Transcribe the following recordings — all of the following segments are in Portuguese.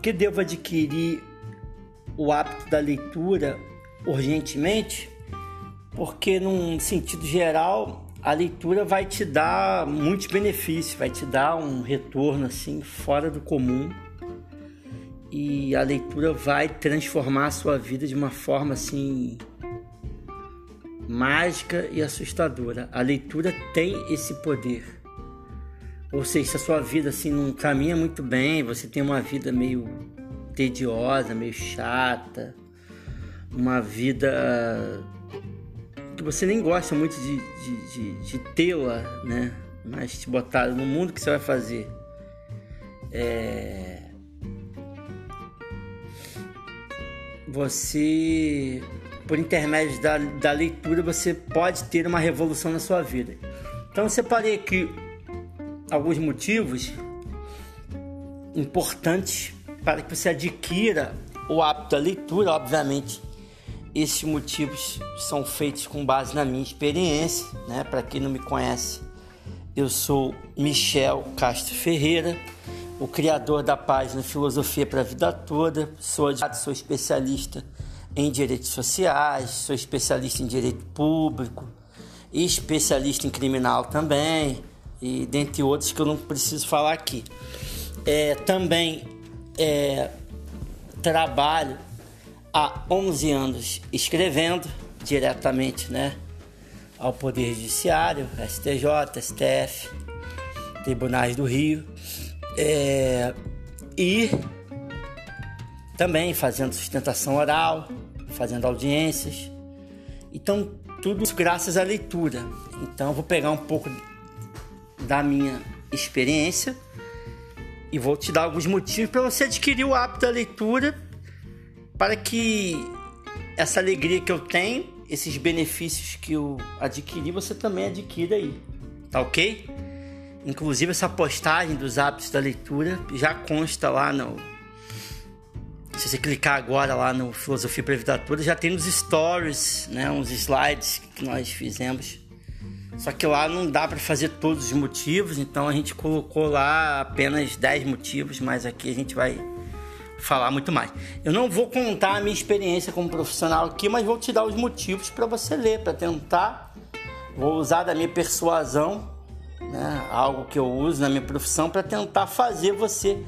que devo adquirir o hábito da leitura urgentemente? Porque, num sentido geral, a leitura vai te dar muitos benefícios, vai te dar um retorno assim fora do comum e a leitura vai transformar a sua vida de uma forma assim mágica e assustadora. A leitura tem esse poder. Ou seja, se a sua vida assim não caminha muito bem, você tem uma vida meio tediosa, meio chata, uma vida que você nem gosta muito de, de, de, de tê-la, né? Mas te botaram no mundo que você vai fazer. É... Você, por intermédio da, da leitura, você pode ter uma revolução na sua vida. Então eu separei aqui alguns motivos importantes para que você adquira o hábito da leitura, obviamente. Esses motivos são feitos com base na minha experiência, né? Para quem não me conhece, eu sou Michel Castro Ferreira, o criador da página Filosofia para a Vida Toda. Sou, sou especialista em direitos sociais, sou especialista em direito público especialista em criminal também e dentre outros que eu não preciso falar aqui. É, também é, trabalho há 11 anos escrevendo diretamente né, ao Poder Judiciário, STJ, STF, Tribunais do Rio, é, e também fazendo sustentação oral, fazendo audiências. Então, tudo graças à leitura. Então, vou pegar um pouco da minha experiência e vou te dar alguns motivos para você adquirir o hábito da leitura para que essa alegria que eu tenho, esses benefícios que eu adquiri, você também adquira aí, tá ok? Inclusive essa postagem dos hábitos da leitura já consta lá no. Se você clicar agora lá no Filosofia Toda, já tem nos stories, né, uns slides que nós fizemos só que lá não dá para fazer todos os motivos, então a gente colocou lá apenas 10 motivos, mas aqui a gente vai falar muito mais. Eu não vou contar a minha experiência como profissional aqui, mas vou te dar os motivos para você ler, para tentar. Vou usar da minha persuasão, né, algo que eu uso na minha profissão, para tentar fazer você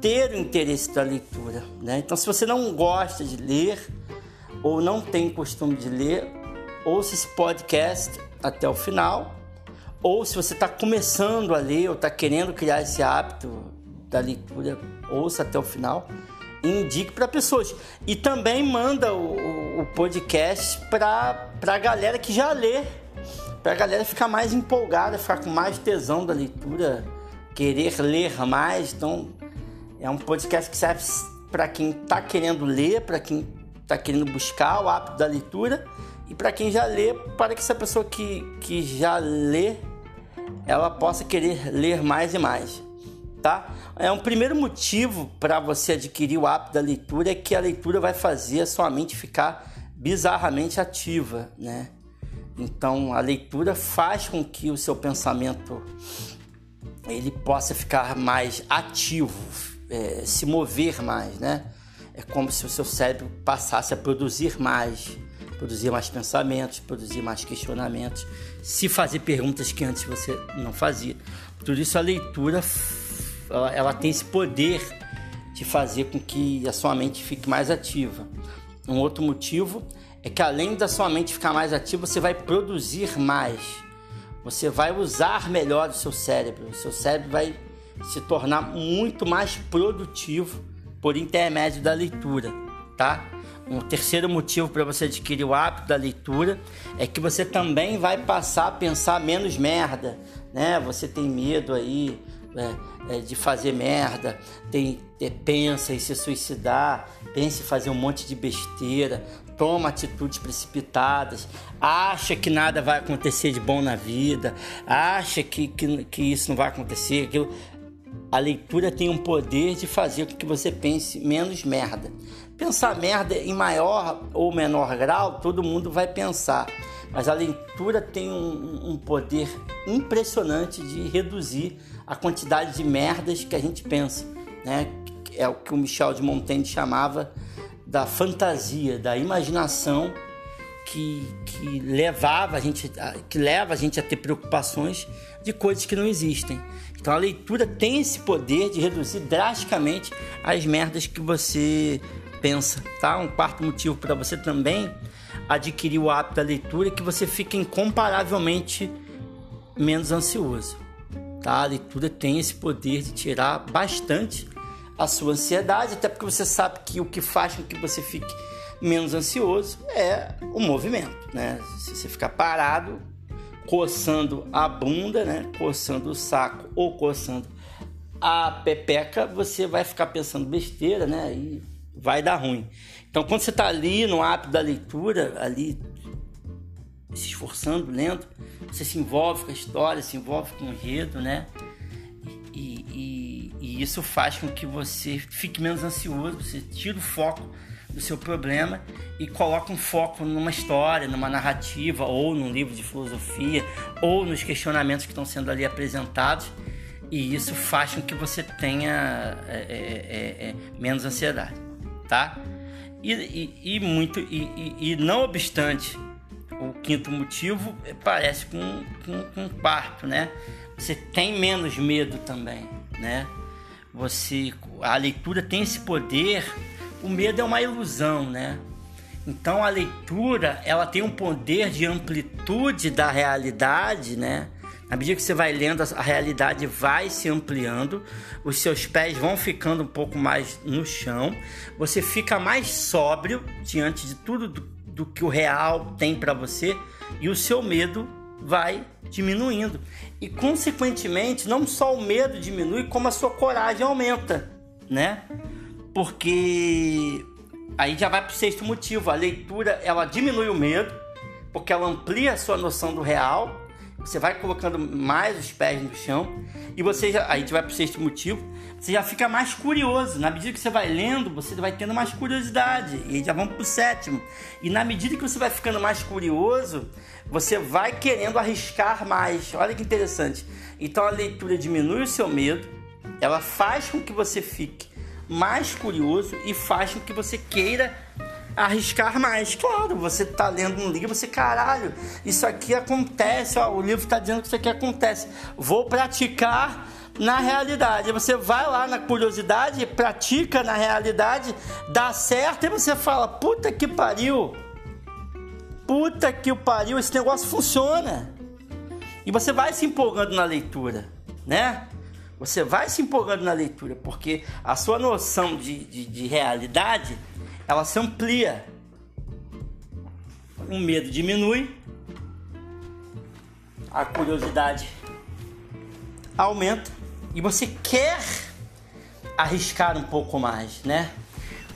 ter o interesse da leitura. Né? Então, se você não gosta de ler ou não tem costume de ler, ouça esse podcast até o final, ou se você está começando a ler ou está querendo criar esse hábito da leitura, ouça até o final indique para pessoas. E também manda o, o podcast para a galera que já lê, para a galera ficar mais empolgada, ficar com mais tesão da leitura, querer ler mais. Então, é um podcast que serve para quem está querendo ler, para quem está querendo buscar o hábito da leitura e para quem já lê, para que essa pessoa que, que já lê, ela possa querer ler mais e mais, tá? É um primeiro motivo para você adquirir o hábito da leitura é que a leitura vai fazer a sua mente ficar bizarramente ativa, né? Então a leitura faz com que o seu pensamento ele possa ficar mais ativo, é, se mover mais, né? É como se o seu cérebro passasse a produzir mais produzir mais pensamentos, produzir mais questionamentos, se fazer perguntas que antes você não fazia. Tudo isso a leitura ela, ela tem esse poder de fazer com que a sua mente fique mais ativa. Um outro motivo é que além da sua mente ficar mais ativa, você vai produzir mais. Você vai usar melhor o seu cérebro. O seu cérebro vai se tornar muito mais produtivo por intermédio da leitura, tá? Um terceiro motivo para você adquirir o hábito da leitura é que você também vai passar a pensar menos merda, né? Você tem medo aí é, é, de fazer merda, tem, é, pensa em se suicidar, pensa em fazer um monte de besteira, toma atitudes precipitadas, acha que nada vai acontecer de bom na vida, acha que, que, que isso não vai acontecer, aquilo. A leitura tem um poder de fazer com que você pense menos merda. Pensar merda em maior ou menor grau, todo mundo vai pensar. Mas a leitura tem um, um poder impressionante de reduzir a quantidade de merdas que a gente pensa. Né? é o que o Michel de Montaigne chamava da fantasia, da imaginação que, que levava a gente, que leva a gente a ter preocupações de coisas que não existem. Então a leitura tem esse poder de reduzir drasticamente as merdas que você pensa, tá? Um quarto motivo para você também adquirir o hábito da leitura é que você fica incomparavelmente menos ansioso. Tá? A leitura tem esse poder de tirar bastante a sua ansiedade, até porque você sabe que o que faz com que você fique menos ansioso é o movimento, né? Se você ficar parado, coçando a bunda, né? Coçando o saco ou coçando a pepeca, você vai ficar pensando besteira, né? E vai dar ruim. Então, quando você está ali no hábito da leitura, ali se esforçando, lendo, você se envolve com a história, se envolve com o enredo, né? E, e, e isso faz com que você fique menos ansioso, você tira o foco do seu problema e coloca um foco numa história, numa narrativa, ou num livro de filosofia, ou nos questionamentos que estão sendo ali apresentados. E isso faz com que você tenha é, é, é, é menos ansiedade, tá? E, e, e muito e, e, não obstante o quinto motivo parece com, com, com um quarto, né? Você tem menos medo também, né? Você a leitura tem esse poder. O medo é uma ilusão, né? Então a leitura ela tem um poder de amplitude da realidade, né? Na medida que você vai lendo, a realidade vai se ampliando, os seus pés vão ficando um pouco mais no chão, você fica mais sóbrio diante de tudo do, do que o real tem para você e o seu medo vai diminuindo. E consequentemente, não só o medo diminui, como a sua coragem aumenta, né? Porque aí já vai para o sexto motivo, a leitura ela diminui o medo, porque ela amplia a sua noção do real você vai colocando mais os pés no chão e você já, aí a gente vai para o sexto motivo, você já fica mais curioso. Na medida que você vai lendo, você vai tendo mais curiosidade. E aí já vamos para o sétimo. E na medida que você vai ficando mais curioso, você vai querendo arriscar mais. Olha que interessante. Então a leitura diminui o seu medo, ela faz com que você fique mais curioso e faz com que você queira arriscar mais. Claro, você tá lendo um livro, você, caralho, isso aqui acontece, ó, o livro está dizendo que isso aqui acontece. Vou praticar na realidade. Você vai lá na curiosidade, pratica na realidade, dá certo e você fala: puta que pariu, puta que pariu, esse negócio funciona. E você vai se empolgando na leitura, né? Você vai se empolgando na leitura, porque a sua noção de, de, de realidade ela se amplia. O medo diminui, a curiosidade aumenta e você quer arriscar um pouco mais, né?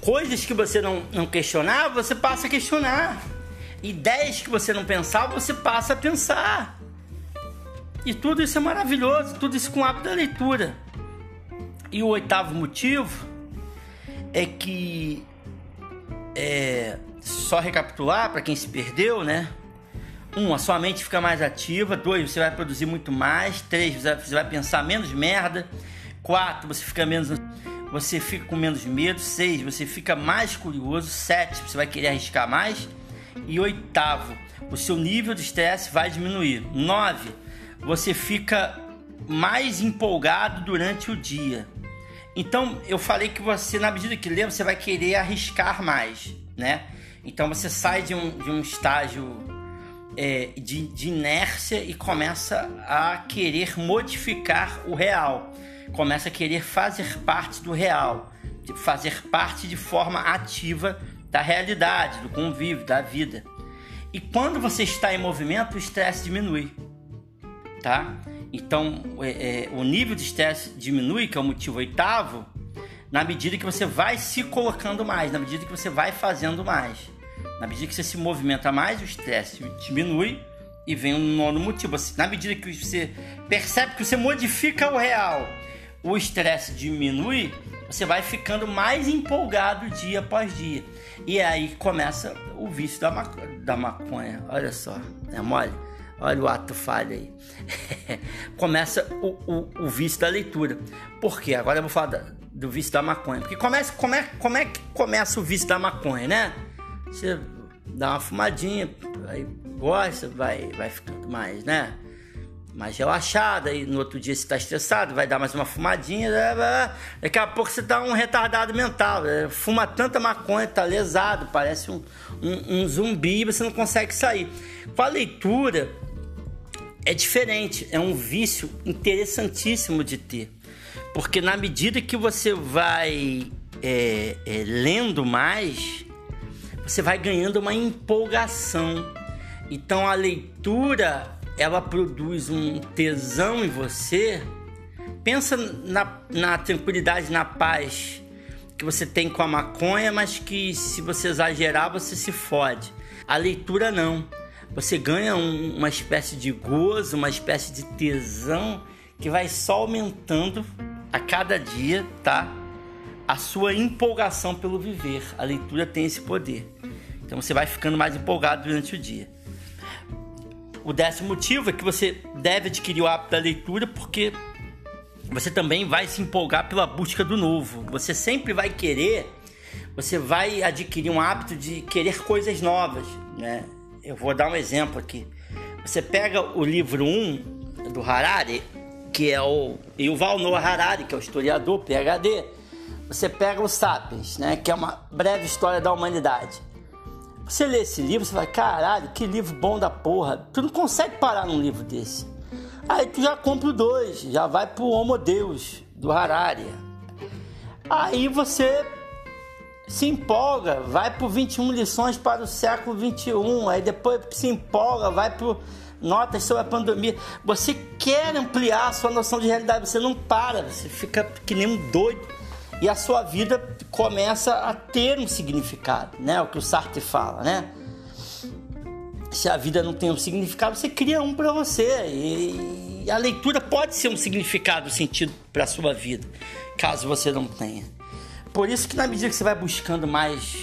Coisas que você não, não questionava, você passa a questionar. Ideias que você não pensava, você passa a pensar. E tudo isso é maravilhoso, tudo isso com o hábito da leitura. E o oitavo motivo é que é, só recapitular para quem se perdeu, né? Um, a sua mente fica mais ativa. Dois, você vai produzir muito mais. Três, você vai pensar menos merda. Quatro, você fica menos, você fica com menos medo. Seis, você fica mais curioso. Sete, você vai querer arriscar mais. E oitavo, o seu nível de estresse vai diminuir. Nove, você fica mais empolgado durante o dia. Então, eu falei que você, na medida que lê, você vai querer arriscar mais, né? Então, você sai de um, de um estágio é, de, de inércia e começa a querer modificar o real. Começa a querer fazer parte do real, fazer parte de forma ativa da realidade, do convívio, da vida. E quando você está em movimento, o estresse diminui, tá? Então, é, é, o nível de estresse diminui, que é o motivo oitavo, na medida que você vai se colocando mais, na medida que você vai fazendo mais. Na medida que você se movimenta mais, o estresse diminui e vem um nono motivo. Assim, na medida que você percebe que você modifica o real, o estresse diminui, você vai ficando mais empolgado dia após dia. E aí começa o vício da, da maconha. Olha só, é mole? Olha o ato falho aí. Começa o, o, o, vício da leitura. Por quê? Agora eu vou falar da, do vício da maconha. Porque começa, como, é, como é que começa o vício da maconha, né? Você dá uma fumadinha, aí gosta, vai, vai ficando mais, né? Mais relaxada, e no outro dia você tá estressado, vai dar mais uma fumadinha, blá, daqui a pouco você tá um retardado mental, né? fuma tanta maconha, tá lesado, parece um, um, um zumbi você não consegue sair. Com a leitura é diferente, é um vício interessantíssimo de ter, porque na medida que você vai é, é, lendo mais, você vai ganhando uma empolgação. Então a leitura ela produz um tesão em você. Pensa na, na tranquilidade, na paz que você tem com a maconha, mas que se você exagerar você se fode. A leitura não. Você ganha um, uma espécie de gozo, uma espécie de tesão que vai só aumentando a cada dia, tá? A sua empolgação pelo viver. A leitura tem esse poder. Então você vai ficando mais empolgado durante o dia. O décimo motivo é que você deve adquirir o hábito da leitura porque você também vai se empolgar pela busca do novo. Você sempre vai querer, você vai adquirir um hábito de querer coisas novas, né? Eu vou dar um exemplo aqui. Você pega o livro 1 do Harari, que é o Yuval Noah Harari, que é o historiador PhD. Você pega o Sapiens, né, que é uma breve história da humanidade. Você lê esse livro, você vai, caralho, que livro bom da porra. Tu não consegue parar num livro desse. Aí tu já compra o dois, já vai pro Homo Deus, do Harari. Aí você se empolga, vai pro 21 lições para o século 21, aí depois se empolga, vai pro notas sobre a pandemia. Você quer ampliar a sua noção de realidade, você não para, você fica que nem um doido e a sua vida começa a ter um significado, né? O que o Sartre fala, né? Se a vida não tem um significado, você cria um para você e a leitura pode ser um significado, um sentido para a sua vida, caso você não tenha. Por isso que na medida que você vai buscando mais,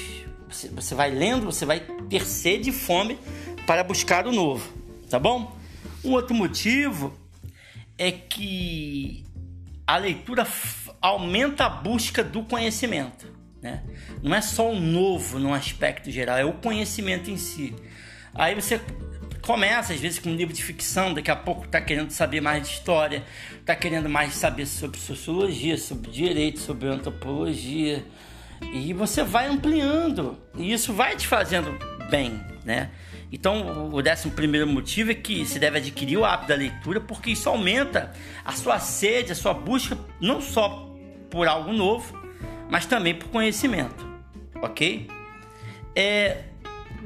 você vai lendo, você vai ter sede e fome para buscar o novo, tá bom? Um outro motivo é que a leitura aumenta a busca do conhecimento. Né? Não é só o novo no aspecto geral, é o conhecimento em si. Aí você começa, às vezes, com um livro de ficção, daqui a pouco está querendo saber mais de história, está querendo mais saber sobre sociologia, sobre direito, sobre antropologia. E você vai ampliando. E isso vai te fazendo bem, né? Então, o décimo primeiro motivo é que se deve adquirir o hábito da leitura, porque isso aumenta a sua sede, a sua busca, não só por algo novo, mas também por conhecimento, ok? É,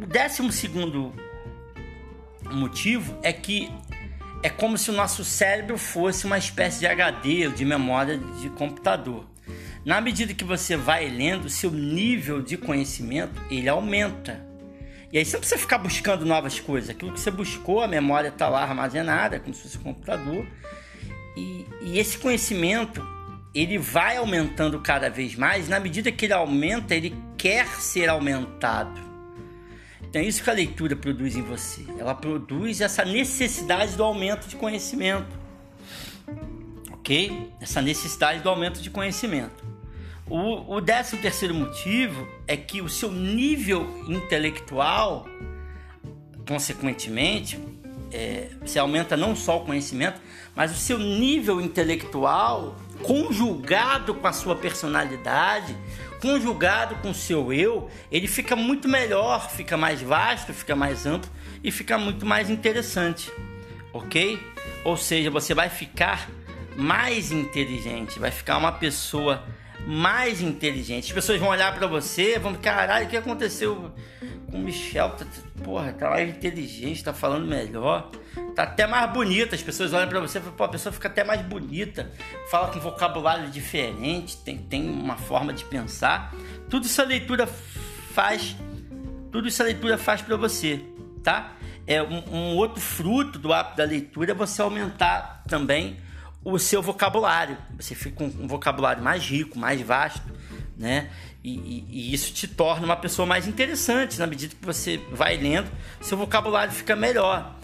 o décimo segundo motivo é que é como se o nosso cérebro fosse uma espécie de HD de memória de computador. Na medida que você vai lendo, seu nível de conhecimento ele aumenta. E aí você não precisa ficar buscando novas coisas. Aquilo que você buscou, a memória está lá armazenada, como se fosse um computador. E, e, esse conhecimento ele vai aumentando cada vez mais. Na medida que ele aumenta, ele quer ser aumentado. Então é isso que a leitura produz em você. Ela produz essa necessidade do aumento de conhecimento. Ok? Essa necessidade do aumento de conhecimento. O, o décimo terceiro motivo é que o seu nível intelectual, consequentemente, é, você aumenta não só o conhecimento, mas o seu nível intelectual, conjugado com a sua personalidade, conjugado com seu eu, ele fica muito melhor, fica mais vasto, fica mais amplo e fica muito mais interessante, ok? Ou seja, você vai ficar mais inteligente, vai ficar uma pessoa mais inteligente. As pessoas vão olhar para você, vão, caralho, o que aconteceu o Michel? Tá, porra, tá mais inteligente, tá falando melhor, tá até mais bonita. As pessoas olham para você e falam, pô, a pessoa fica até mais bonita, fala com vocabulário diferente, tem, tem uma forma de pensar. Tudo isso a leitura faz, tudo isso a leitura faz para você, tá? É um, um outro fruto do hábito da leitura é você aumentar também o seu vocabulário. Você fica com um vocabulário mais rico, mais vasto, né? E, e, e, isso te torna uma pessoa mais interessante na medida que você vai lendo, seu vocabulário fica melhor.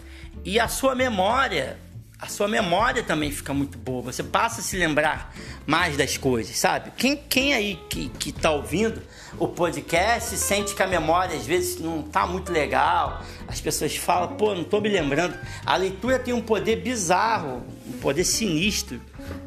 E a sua memória, a sua memória também fica muito boa. Você passa a se lembrar mais das coisas, sabe? Quem, quem aí que, que tá ouvindo o podcast sente que a memória às vezes não tá muito legal, as pessoas falam, pô, não tô me lembrando. A leitura tem um poder bizarro, um poder sinistro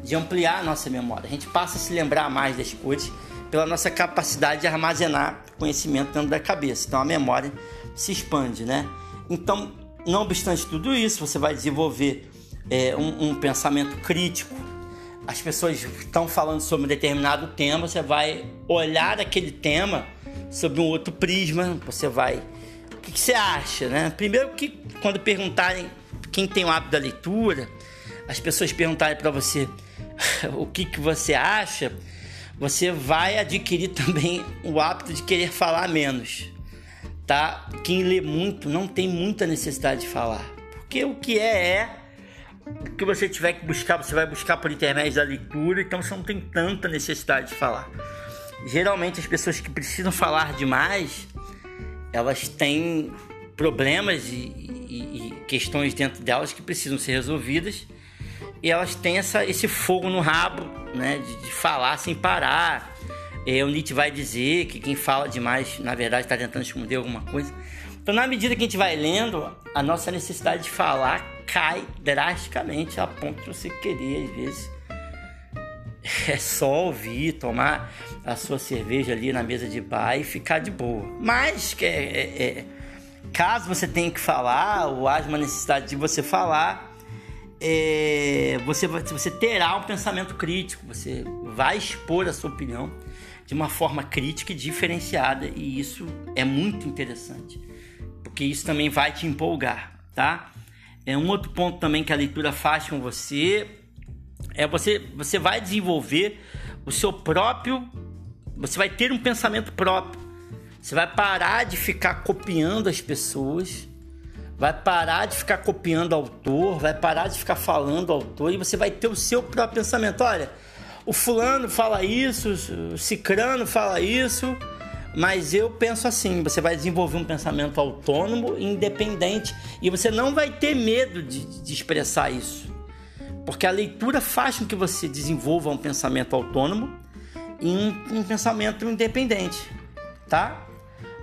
de ampliar a nossa memória. A gente passa a se lembrar mais das coisas pela nossa capacidade de armazenar conhecimento dentro da cabeça. Então a memória se expande, né? Então, não obstante tudo isso, você vai desenvolver é, um, um pensamento crítico. As pessoas estão falando sobre um determinado tema, você vai olhar aquele tema sob um outro prisma, você vai. O que, que você acha, né? Primeiro que quando perguntarem quem tem o hábito da leitura, as pessoas perguntarem para você o que, que você acha, você vai adquirir também o hábito de querer falar menos, tá? Quem lê muito não tem muita necessidade de falar, porque o que é é o que você tiver que buscar, você vai buscar por intermédio da leitura, então você não tem tanta necessidade de falar. Geralmente as pessoas que precisam falar demais, elas têm problemas e, e, e questões dentro delas que precisam ser resolvidas e elas têm essa, esse fogo no rabo, né, de, de falar sem parar. É, o Nietzsche vai dizer que quem fala demais, na verdade, está tentando esconder alguma coisa. Então, na medida que a gente vai lendo, a nossa necessidade de falar cai drasticamente a ponto de você querer, às vezes, é só ouvir, tomar a sua cerveja ali na mesa de bar e ficar de boa. Mas, é, é, é, caso você tenha que falar, ou haja uma necessidade de você falar, é, você, você terá um pensamento crítico, você vai expor a sua opinião de uma forma crítica e diferenciada, e isso é muito interessante porque isso também vai te empolgar, tá? É um outro ponto também que a leitura faz com você é você você vai desenvolver o seu próprio você vai ter um pensamento próprio. Você vai parar de ficar copiando as pessoas, vai parar de ficar copiando autor, vai parar de ficar falando autor e você vai ter o seu próprio pensamento. Olha, o fulano fala isso, o cicrano fala isso, mas eu penso assim: você vai desenvolver um pensamento autônomo, independente, e você não vai ter medo de, de expressar isso, porque a leitura faz com que você desenvolva um pensamento autônomo e um, um pensamento independente, tá?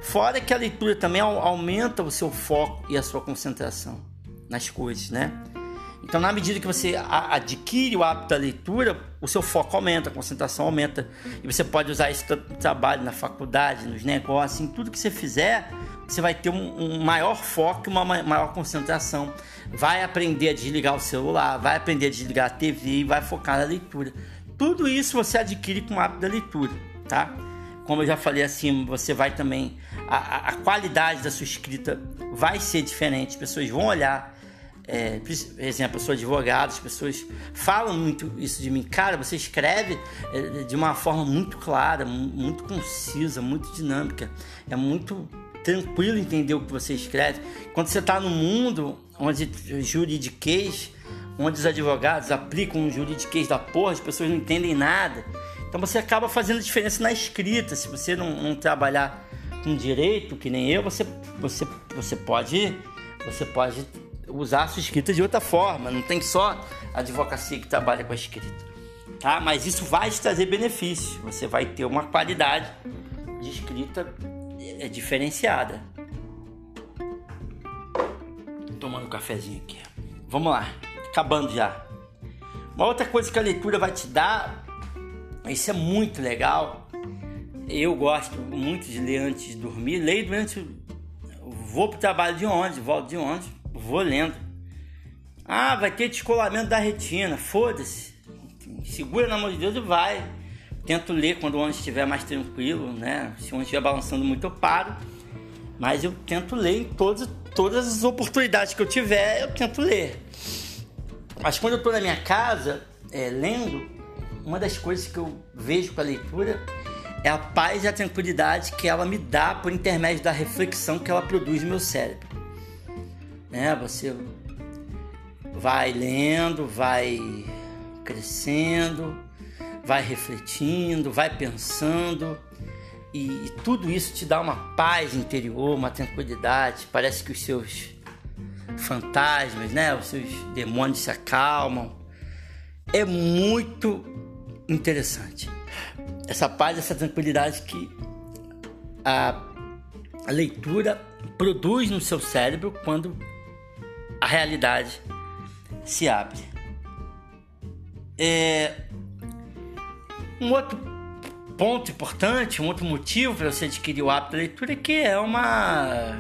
Fora que a leitura também aumenta o seu foco e a sua concentração nas coisas, né? Então, na medida que você adquire o hábito da leitura, o seu foco aumenta, a concentração aumenta. E você pode usar isso no trabalho, na faculdade, nos negócios, em tudo que você fizer, você vai ter um, um maior foco e uma maior concentração. Vai aprender a desligar o celular, vai aprender a desligar a TV e vai focar na leitura. Tudo isso você adquire com o hábito da leitura, tá? Como eu já falei assim, você vai também. A, a qualidade da sua escrita vai ser diferente, as pessoas vão olhar é, por exemplo, eu sou advogado, as pessoas falam muito isso de mim. Cara, você escreve é, de uma forma muito clara, muito concisa, muito dinâmica. É muito tranquilo entender o que você escreve. Quando você está no mundo onde juridiquês, onde os advogados aplicam um juridiquês da porra, as pessoas não entendem nada. Então você acaba fazendo diferença na escrita. Se você não, não trabalhar com direito, que nem eu, você, você, você pode você pode usar a sua escrita de outra forma. Não tem só advocacia que trabalha com a escrita. Tá? Mas isso vai te trazer benefícios. Você vai ter uma qualidade de escrita é, diferenciada. Tomando um cafezinho aqui. Vamos lá, acabando já. Uma outra coisa que a leitura vai te dar, isso é muito legal. Eu gosto muito de ler antes de dormir. Leio durante. Vou pro trabalho de onde, volto de onde Vou lendo. Ah, vai ter descolamento da retina. Foda-se. Segura na mão de Deus e vai. Tento ler quando o ônibus estiver mais tranquilo, né? Se o ônibus estiver balançando muito, eu paro. Mas eu tento ler em todas, todas as oportunidades que eu tiver, eu tento ler. Mas quando eu estou na minha casa, é, lendo, uma das coisas que eu vejo com a leitura é a paz e a tranquilidade que ela me dá por intermédio da reflexão que ela produz no meu cérebro né? Você vai lendo, vai crescendo, vai refletindo, vai pensando e, e, tudo isso te dá uma paz interior, uma tranquilidade. Parece que os seus fantasmas, né? Os seus demônios se acalmam. É muito interessante. Essa paz, essa tranquilidade que a, a leitura produz no seu cérebro quando a realidade se abre. É, um outro ponto importante, um outro motivo para você adquirir o hábito da leitura é que é uma.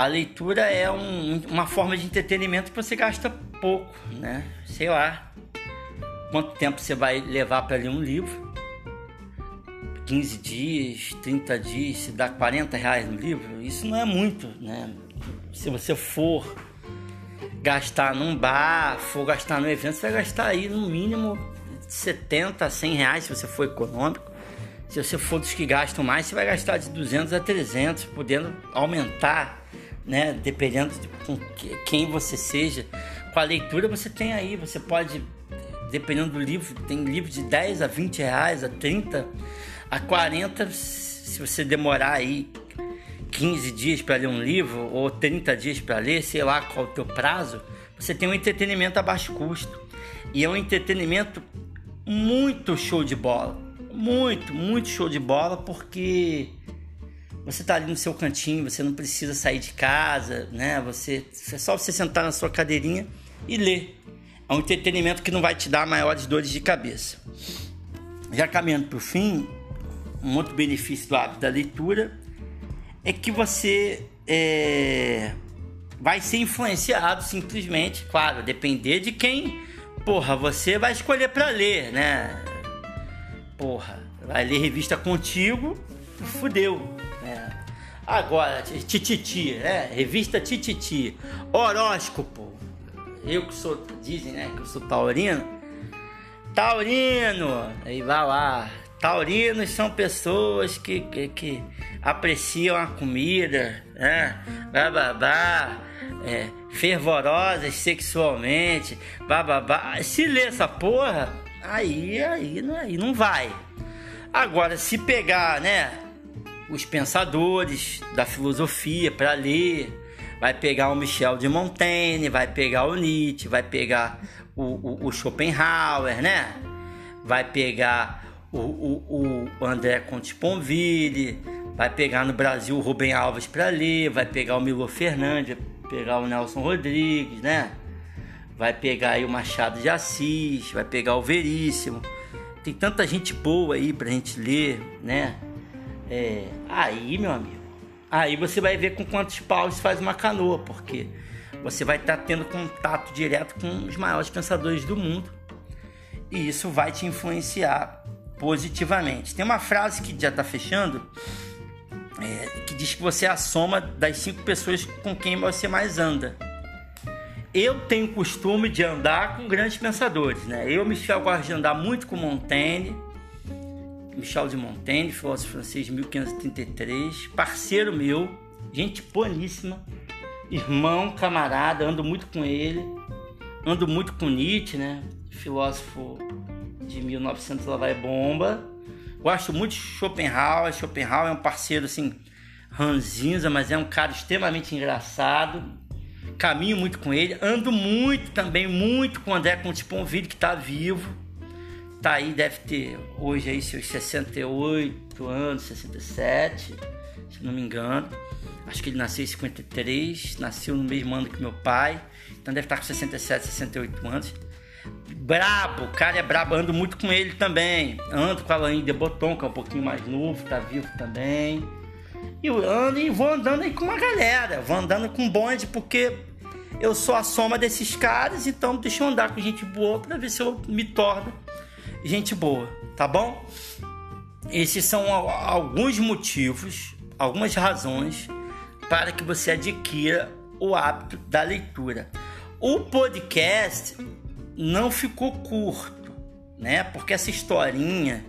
A leitura é um, uma forma de entretenimento que você gasta pouco, né? Sei lá. Quanto tempo você vai levar para ler um livro? 15 dias, 30 dias, se dá 40 reais no livro, isso não é muito, né? Se você for gastar num bar, for gastar no evento, você vai gastar aí no mínimo 70 a 100 reais se você for econômico. Se você for dos que gastam mais, você vai gastar de 200 a 300, podendo aumentar, né? Dependendo de com quem você seja. Com a leitura você tem aí, você pode, dependendo do livro, tem livro de 10 a 20 reais, a 30, a 40, se você demorar aí 15 dias para ler um livro ou 30 dias para ler, sei lá qual é o teu prazo, você tem um entretenimento a baixo custo. E é um entretenimento muito show de bola. Muito, muito show de bola, porque você está ali no seu cantinho, você não precisa sair de casa, né? Você é só você sentar na sua cadeirinha e ler. É um entretenimento que não vai te dar maiores dores de cabeça. Já caminhando para o fim, um outro benefício do hábito da leitura é que você é, vai ser influenciado simplesmente, claro, depender de quem porra, você vai escolher para ler, né? Porra, vai ler revista contigo, fudeu? Agora, Tititi, né? Revista Tititi, horóscopo. Eu que sou, dizem, né, que eu sou taurino. Taurino, aí vai lá. Taurinos são pessoas que, que, que apreciam a comida, né? Bababá é, fervorosas sexualmente, bababá. Se ler essa porra, aí, aí, aí não vai. Agora, se pegar, né, os pensadores da filosofia para ler, vai pegar o Michel de Montaigne, vai pegar o Nietzsche, vai pegar o, o, o Schopenhauer, né? Vai pegar o, o, o André Conte Ponville, vai pegar no Brasil o Rubem Alves para ler, vai pegar o Milo Fernandes pegar o Nelson Rodrigues, né? Vai pegar aí o Machado de Assis, vai pegar o Veríssimo. Tem tanta gente boa aí pra gente ler, né? É, aí, meu amigo, aí você vai ver com quantos paus faz uma canoa, porque você vai estar tá tendo contato direto com os maiores pensadores do mundo e isso vai te influenciar positivamente. Tem uma frase que já está fechando é, que diz que você é a soma das cinco pessoas com quem você mais anda. Eu tenho costume de andar com grandes pensadores, né? Eu, Michel, gosto de andar muito com Montaigne, Michel de Montaigne, filósofo francês de 1533, parceiro meu, gente boníssima, irmão, camarada, ando muito com ele, ando muito com Nietzsche, né? Filósofo de 1900 lá vai bomba. Gosto muito de Schopenhauer. Schopenhauer é um parceiro assim, ranzinza, mas é um cara extremamente engraçado. Caminho muito com ele. Ando muito também, muito com o André Contiponville, que está vivo. Tá aí, deve ter hoje aí seus 68 anos, 67, se não me engano. Acho que ele nasceu em 53, nasceu no mesmo ano que meu pai. Então deve estar com 67, 68 anos brabo, o cara é brabo, ando muito com ele também. Ando com a Alain de Boton, que é um pouquinho mais novo, tá vivo também. E eu ando e vou andando aí com uma galera, vou andando com bonde, porque eu sou a soma desses caras, então deixa eu andar com gente boa para ver se eu me torno gente boa, tá bom? Esses são alguns motivos, algumas razões para que você adquira o hábito da leitura. O podcast não ficou curto, né? Porque essa historinha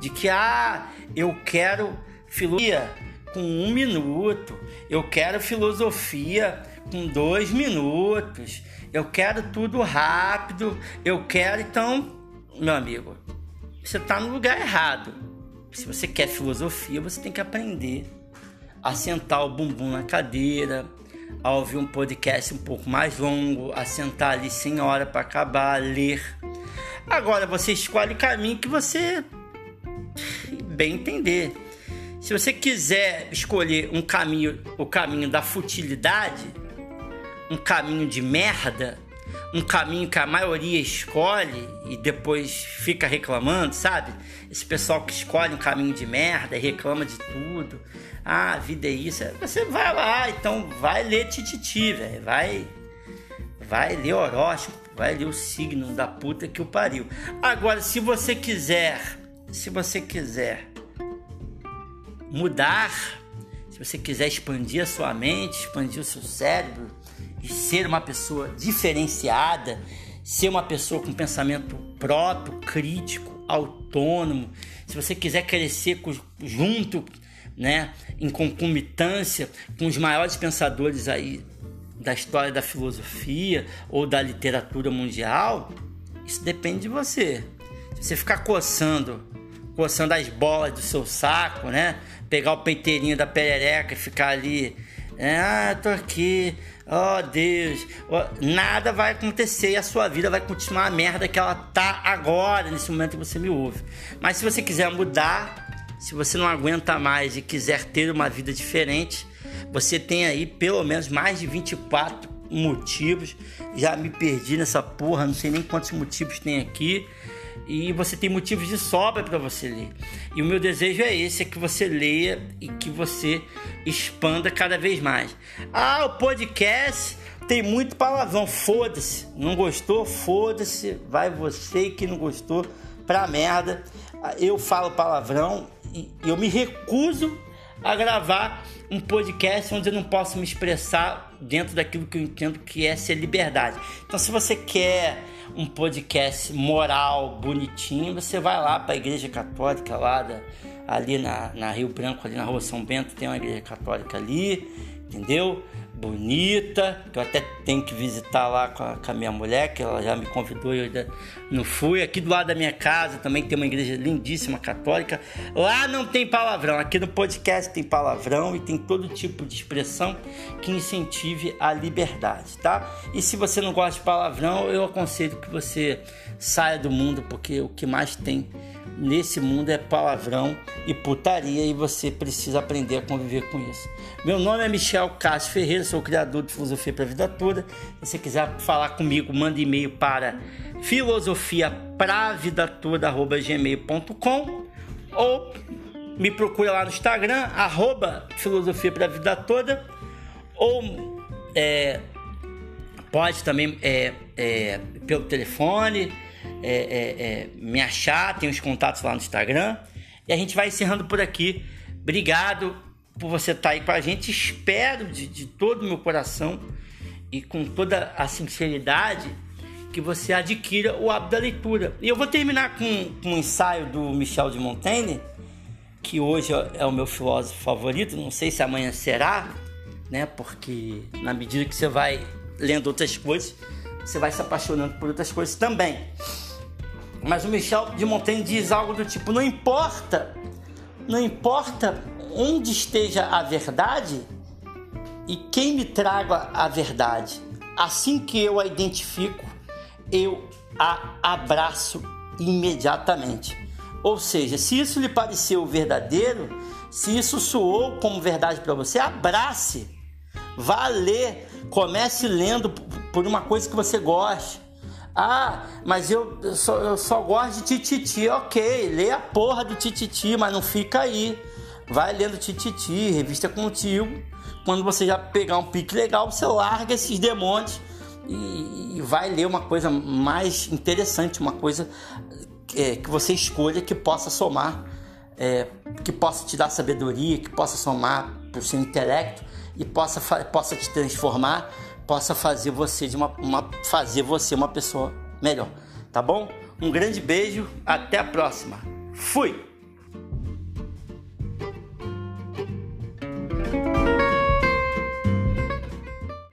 de que ah, eu quero filosofia com um minuto, eu quero filosofia com dois minutos, eu quero tudo rápido, eu quero então, meu amigo, você está no lugar errado. Se você quer filosofia, você tem que aprender a sentar o bumbum na cadeira, a ouvir um podcast um pouco mais longo, a sentar ali sem hora para acabar, ler. Agora você escolhe o caminho que você bem entender. Se você quiser escolher um caminho, o caminho da futilidade, um caminho de merda, um caminho que a maioria escolhe e depois fica reclamando, sabe? Esse pessoal que escolhe um caminho de merda e reclama de tudo. Ah, a vida é isso. Você vai lá, então vai ler Tititi, velho. Vai, vai ler horóscopo, vai ler o signo da puta que o pariu. Agora, se você quiser, se você quiser mudar, se você quiser expandir a sua mente, expandir o seu cérebro, e ser uma pessoa diferenciada, ser uma pessoa com pensamento próprio, crítico, autônomo. Se você quiser crescer junto, né, em concomitância com os maiores pensadores aí da história da filosofia ou da literatura mundial, isso depende de você. Se você ficar coçando, coçando as bolas do seu saco, né? Pegar o peiteirinho da perereca e ficar ali, ah, tô aqui, Oh Deus, nada vai acontecer e a sua vida vai continuar a merda que ela tá agora, nesse momento que você me ouve. Mas se você quiser mudar, se você não aguenta mais e quiser ter uma vida diferente, você tem aí pelo menos mais de 24 motivos. Já me perdi nessa porra, não sei nem quantos motivos tem aqui e você tem motivos de sobra para você ler. E o meu desejo é esse, é que você leia e que você expanda cada vez mais. Ah, o podcast tem muito palavrão, foda-se. Não gostou? Foda-se. Vai você que não gostou pra merda. Eu falo palavrão e eu me recuso a gravar um podcast onde eu não posso me expressar dentro daquilo que eu entendo que é ser liberdade. Então, se você quer um podcast moral, bonitinho, você vai lá para a Igreja Católica lá da, ali na, na Rio Branco, ali na Rua São Bento, tem uma igreja católica ali, entendeu? Bonita, que eu até tenho que visitar lá com a, com a, minha mulher, que ela já me convidou e eu ainda não fui. Aqui do lado da minha casa também tem uma igreja lindíssima católica. Lá não tem palavrão, aqui no podcast tem palavrão e tem todo tipo de expressão que incentive a liberdade, tá? E se você não gosta de palavrão, eu aconselho que você saia do mundo, porque o que mais tem nesse mundo é palavrão e putaria e você precisa aprender a conviver com isso. Meu nome é Michel Cássio Ferreira, sou criador de Filosofia para a Vida Toda. Se você quiser falar comigo, manda e-mail para filosofiapravidaToda.gmail.com ou me procura lá no Instagram, arroba Filosofia para a Vida Toda ou é, pode também é, é, pelo telefone é, é, é, me achar, tem os contatos lá no Instagram. E a gente vai encerrando por aqui. Obrigado por você estar aí com a gente. Espero de, de todo o meu coração e com toda a sinceridade que você adquira o hábito da leitura. E eu vou terminar com, com um ensaio do Michel de Montaigne, que hoje é o meu filósofo favorito. Não sei se amanhã será, né? Porque na medida que você vai lendo outras coisas, você vai se apaixonando por outras coisas também. Mas o Michel de Montaigne diz algo do tipo: não importa, não importa onde esteja a verdade e quem me traga a verdade. Assim que eu a identifico, eu a abraço imediatamente. Ou seja, se isso lhe pareceu verdadeiro, se isso soou como verdade para você, abrace. Vá ler, comece lendo por uma coisa que você goste. Ah, mas eu, eu, só, eu só gosto de tititi. Ok, lê a porra do tititi, mas não fica aí. Vai lendo tititi, revista contigo. Quando você já pegar um pique legal, você larga esses demônios e, e vai ler uma coisa mais interessante, uma coisa é, que você escolha que possa somar, é, que possa te dar sabedoria, que possa somar para o seu intelecto e possa, possa te transformar possa fazer você de uma, uma fazer você uma pessoa melhor, tá bom? Um grande beijo, até a próxima. Fui.